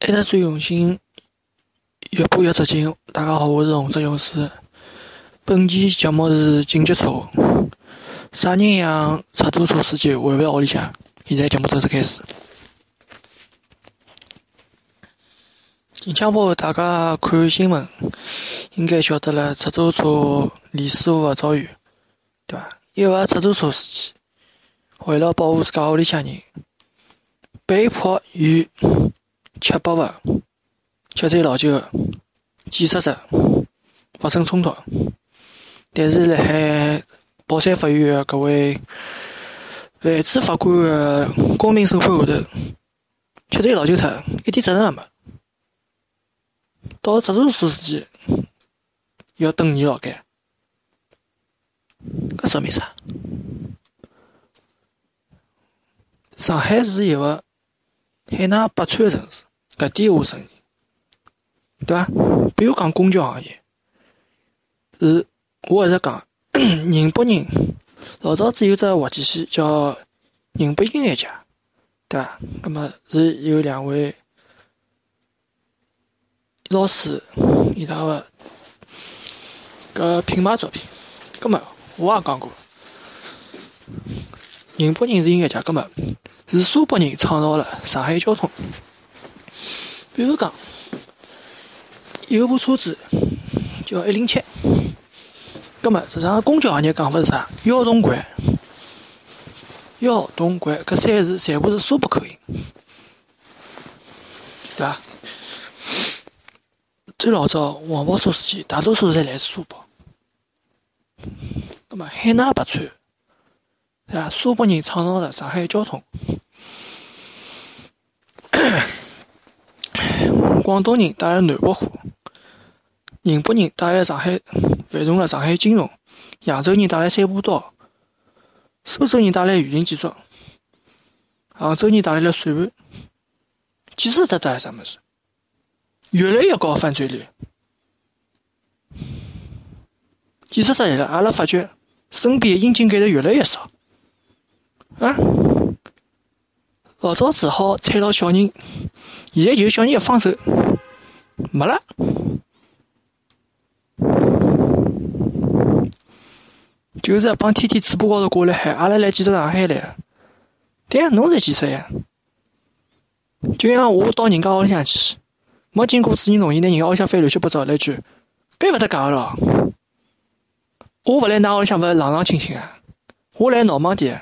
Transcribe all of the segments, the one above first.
爱得最用心，越播越扎劲。大家好，我是红色勇士。本期节目是紧急车。啥人让出租车司机回不了窝里向？现在节目正式开始。近腔播大家看新闻，应该晓得了出租车李师傅的遭遇，对吧？一个出租车司机为了保护自家屋里向人，被迫与七八个吃醉老酒的建设者发生冲突，但是辣海宝山法院的搿位万处法官的公平审判下头，吃醉老酒特一点责任也没，到出租车司机要等你劳改，搿说明啥？上海是一个海纳百川的城市。搿点我承认，对伐？比如讲公交行业，是我一直讲，宁波人老早子有只滑稽戏叫《宁波音乐家》，对伐？葛末是有两位老师伊拉个搿品牌作品。葛末我也讲过，宁波人是音乐家，葛末是苏北人创造了上海交通。比如讲，有部车子叫一零七，葛么实际上公交行业讲法是啥？幺洞关，幺洞关，搿三个字全部是苏北口音，对伐？最老早黄包车司机大多数侪来自苏北，葛么海纳百川，对伐？苏北人创造了上海交通。广东人带来南北货，宁波人带来上海繁荣了上海金融，扬州人带来三步刀，苏州人带来园林建筑，杭州人带来了水盘，其实它带来啥么子？越来越高犯罪率。几十年了，阿拉发觉身边的阴茎盖的越来越少，啊？老早子好踩到小人，现在就小人一放手，没了。就是帮天天嘴巴高头挂了海，阿拉来几只上海来。对呀，侬是几岁呀？就像我到人家屋里向去，没经过主人同意，拿人家屋里向翻乱七八糟，来句，该勿得讲了。我勿来㑚屋里向，勿是冷冷清清啊？我来闹忙点，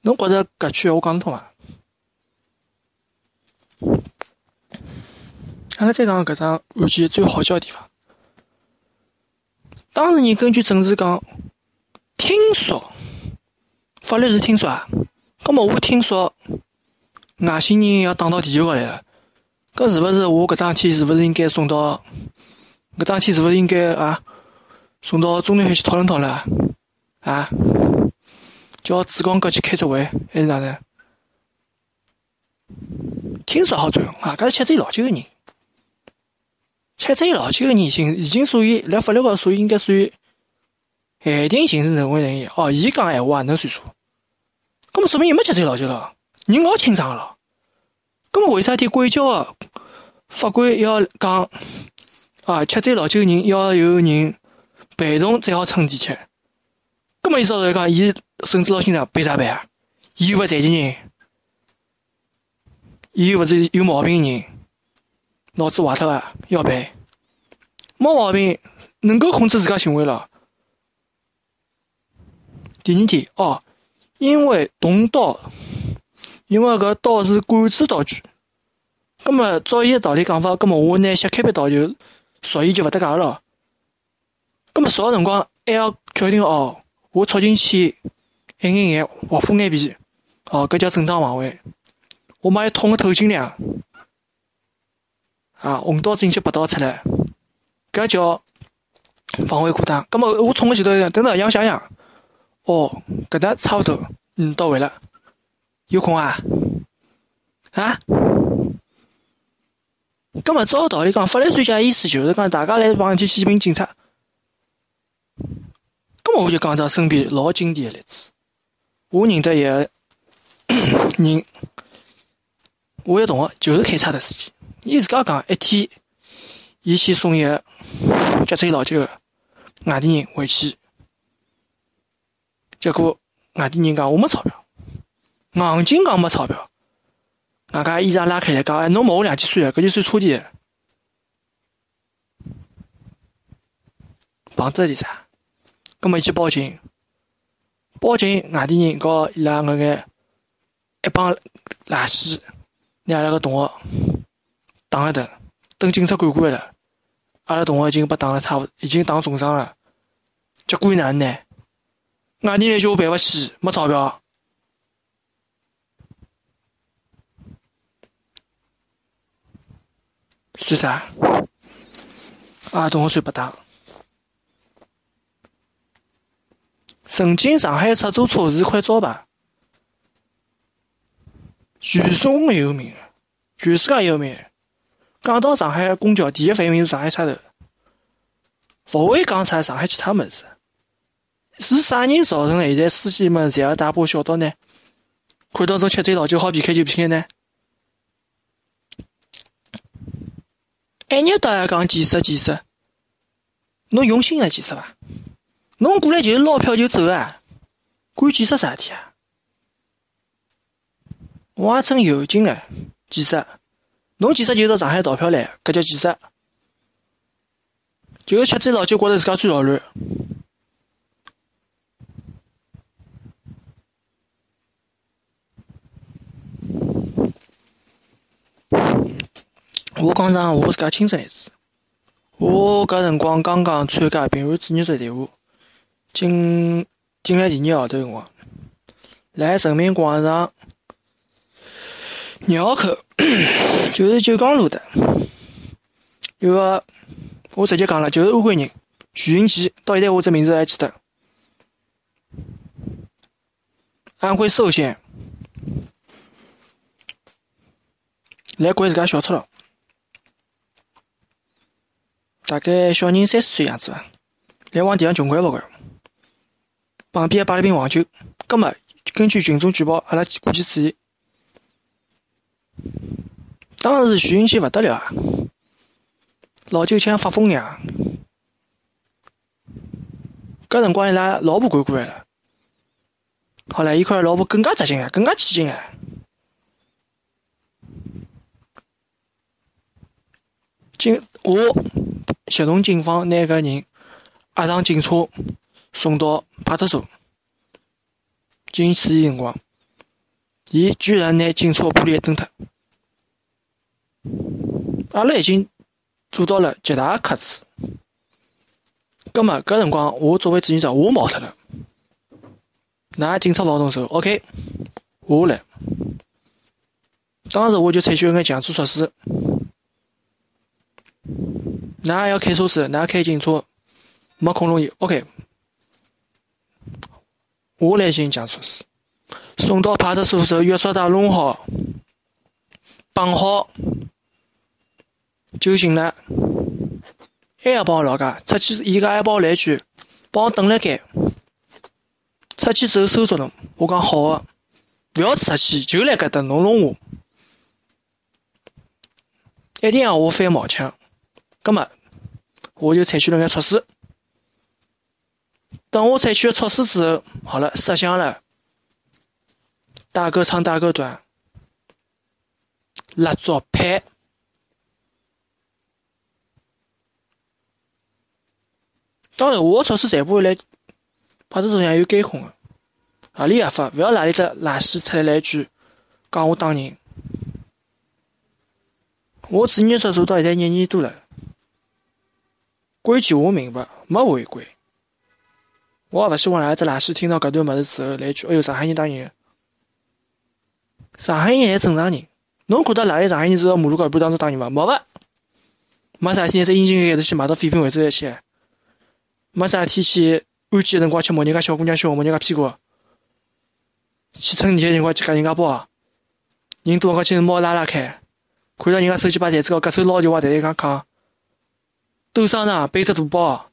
侬觉着搿句闲话讲得通伐？阿拉再讲搿桩案件最好笑的地方，当事人根据证词讲，听说，法律是听说啊。葛末我听说外星人要打到地球高来了，搿是勿是我搿桩事体是勿是应该送到搿桩事体是勿是应该啊送到中南海去讨论讨论啊？叫紫光阁去开只会还是哪能？听说好作用啊！搿是吃醉老酒的人。吃醉老酒的人，已经已经属于辣法律高头属于应该属于限定刑事认为人员哦。伊讲闲话也能算数，搿么说明伊没吃醉老酒了，人老清爽了。搿么为啥体管教的法官要讲啊？吃醉老酒人要有人陪同才好乘地铁。搿么意思来讲，伊甚至老清爽，背啥背啊？伊又勿残疾人，伊又勿是有毛病人。脑子坏脱了，要赔。没毛病，能够控制自家行为了。第二天哦，因为动刀，因为搿刀是管制刀具。葛么照伊个道理讲法，葛么我拿小开把刀就属意就勿搭界了。葛么少个辰光还要确定哦，我戳进去一眼眼划破眼皮，哦，搿叫正当防卫。我妈还捅个透心凉。啊，红刀进去，白刀出来，搿叫防卫过当。葛末我冲个前头等等，让我想想，哦，搿搭差勿多，嗯，到位了，有空啊？啊？葛末照道理讲，法律专家意思就是讲，大家来帮去批评警察。葛末我就讲只身边老经典的例子，我认得一个人，我一同学就是开叉的司机。伊自家讲一天，伊去送一个脚嘴老酒个外地人回去，结果外地人讲我没钞票，硬劲讲没钞票，外加衣裳拉开来讲，哎，侬莫我两千算个，搿就算差点。房子里啥？葛末伊去报警，报警外地人告伊拉搿眼一帮垃圾，拿阿拉个同学打了顿，等警察赶过来了，阿拉同学已经被打了差勿，已经打重伤了，结果哪能呢？外地人叫我赔不起，没钞票，算啥？阿拉同学算不打。曾经上海出租车是块招牌，全省有名，全世界有名。讲到上海公交，第一反应是上海出头，勿会讲出上海其他么子。是啥人造成了现在司机们侪要大包小刀呢？看到种吃醉了酒好避开就避开呢？一日到夜讲建设建设，侬用心来建设伐？侬过来就是捞票就走啊，管建设啥事体啊？我还真有劲哎，建设，侬建设就到上海逃票来，搿叫建设，就吃醉老酒，觉着自家最老卵。我讲上我自家亲身例子，我搿辰光刚刚参加平安志愿者队伍。进进来第二号头辰光，来人民广场二号口，就是九江路的，有个我直接讲了，就是安徽人徐云奇，到现在我这名字还记得，安徽寿县。来拐自家小车了，大概小人三四岁样子吧，来往地上穷拐不拐。旁边还摆了瓶黄酒，葛么根据群众举报，阿拉过去处理。当时徐云奇勿得了啊，老九像发疯一样。搿辰光伊拉老婆赶过来了，好了，伊看老婆更加扎劲啊，更加起劲啊。警我协同警方拿个人押上警车。送到派出所进行处理辰光，伊居然拿警车玻璃蹬脱。阿拉已经做到了极大克制。葛末搿辰光，我作为志愿者，我冒脱了。㑚警察劳动手，OK，我来。当时我就采取了眼强制措施。㑚要开车子，㑚开警车，没恐龙椅，OK。我来进行强制措施，送到派出所后，约束带弄好，绑好就行了。还要帮老家出去，伊个还帮我来句，帮我等辣盖。出去之后收着侬，我讲好个，不要出去，就辣搿搭侬弄我，一定要我翻毛腔。葛末我就采取了眼措施。等我采取了措施之后，好了，摄像了，大哥长大哥短，蜡烛拍。当然，我措施全部会来派出所上有监控的，何里合法？勿要哪里只垃圾出来来一句讲我打人。我志愿者做到现在一年多了，规矩我明白，没违规。我也勿希望哪只垃圾听到搿段物事之后来一句：“哎哟，上海人打人！”上海人还正常人，侬看到哪里上海人走到马路高头当中打人伐？没伐？没啥天在阴晴开始去买到废品回收站去，没啥天去安检辰光去摸人家小姑娘胸，摸人家屁股，去趁年轻辰光去夹人家包，人多光去猫拉拉开，看到人家手机把台子高，搿手捞就往台里讲扛，兜商场背着大包。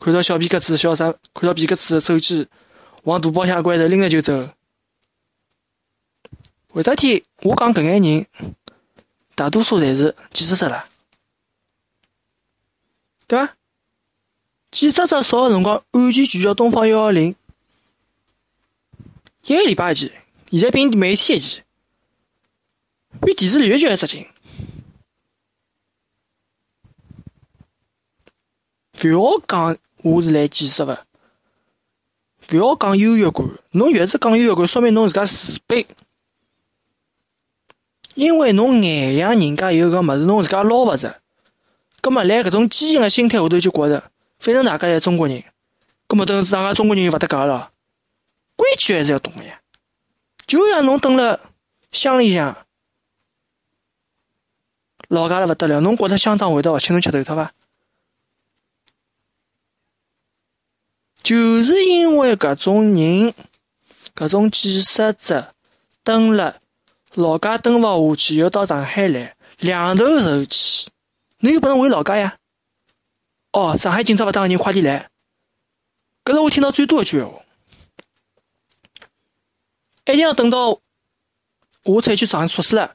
看到小皮革子、小三，看到皮革子手机，往大包厢拐头拎着就走。为啥体我讲搿眼人大多数侪是几十只了，对伐？几十只少个辰光，安全聚焦东方幺幺零，一个礼拜一期，现在比每天一期，比电视连续剧还扎劲。勿要讲我是来解释勿，勿要讲优越感，侬越是讲优越感，说明侬自家自卑。因为侬眼样人家有个物事，侬自家捞勿着，葛末辣搿种畸形的心态下头就觉着，反正大家侪中国人，葛末等大家中国人又勿搭界了，规矩还是要懂个呀。就像侬蹲辣乡里向，老家了勿得了，侬觉着乡长会得勿请侬吃头脱伐？就是因为搿种人，搿种几十只蹲辣。老家蹲勿下去，又到上海来，两头受气。侬有本事回老家呀？哦，上海警察勿打人，快点来！搿是我听到最多一句闲话。一定要等到我出去上硕士了，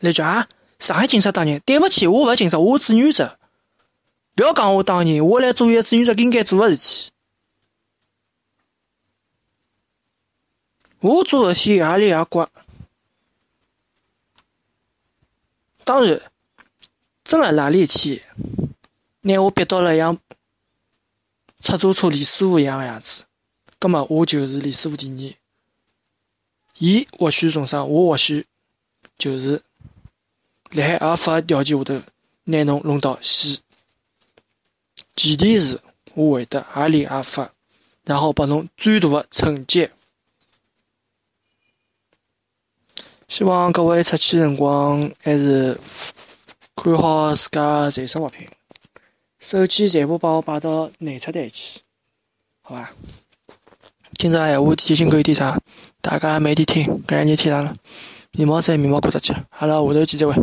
来句啊！上海警察打人，对勿起，我勿是警察，我是志愿者。不要讲我打人，我来做一个志愿者应该做个事体。我做事体压力也怪，当然，真的哪里一天，拿我逼到了像出租车李师傅一样的样子，葛么我就是李师傅第二。伊或许重伤，我或许就是辣海合法条件下头拿侬弄到死，前提是我会得合理合法，然后拨侬最大的惩戒。希望各位出去辰光还是看好自家随身物品，手机全部把我摆到内侧台去，好吧？今朝闲话提醒各位点啥？大家慢点听，搿两天天冷了，面膜再面膜过得去，阿拉下头见再会。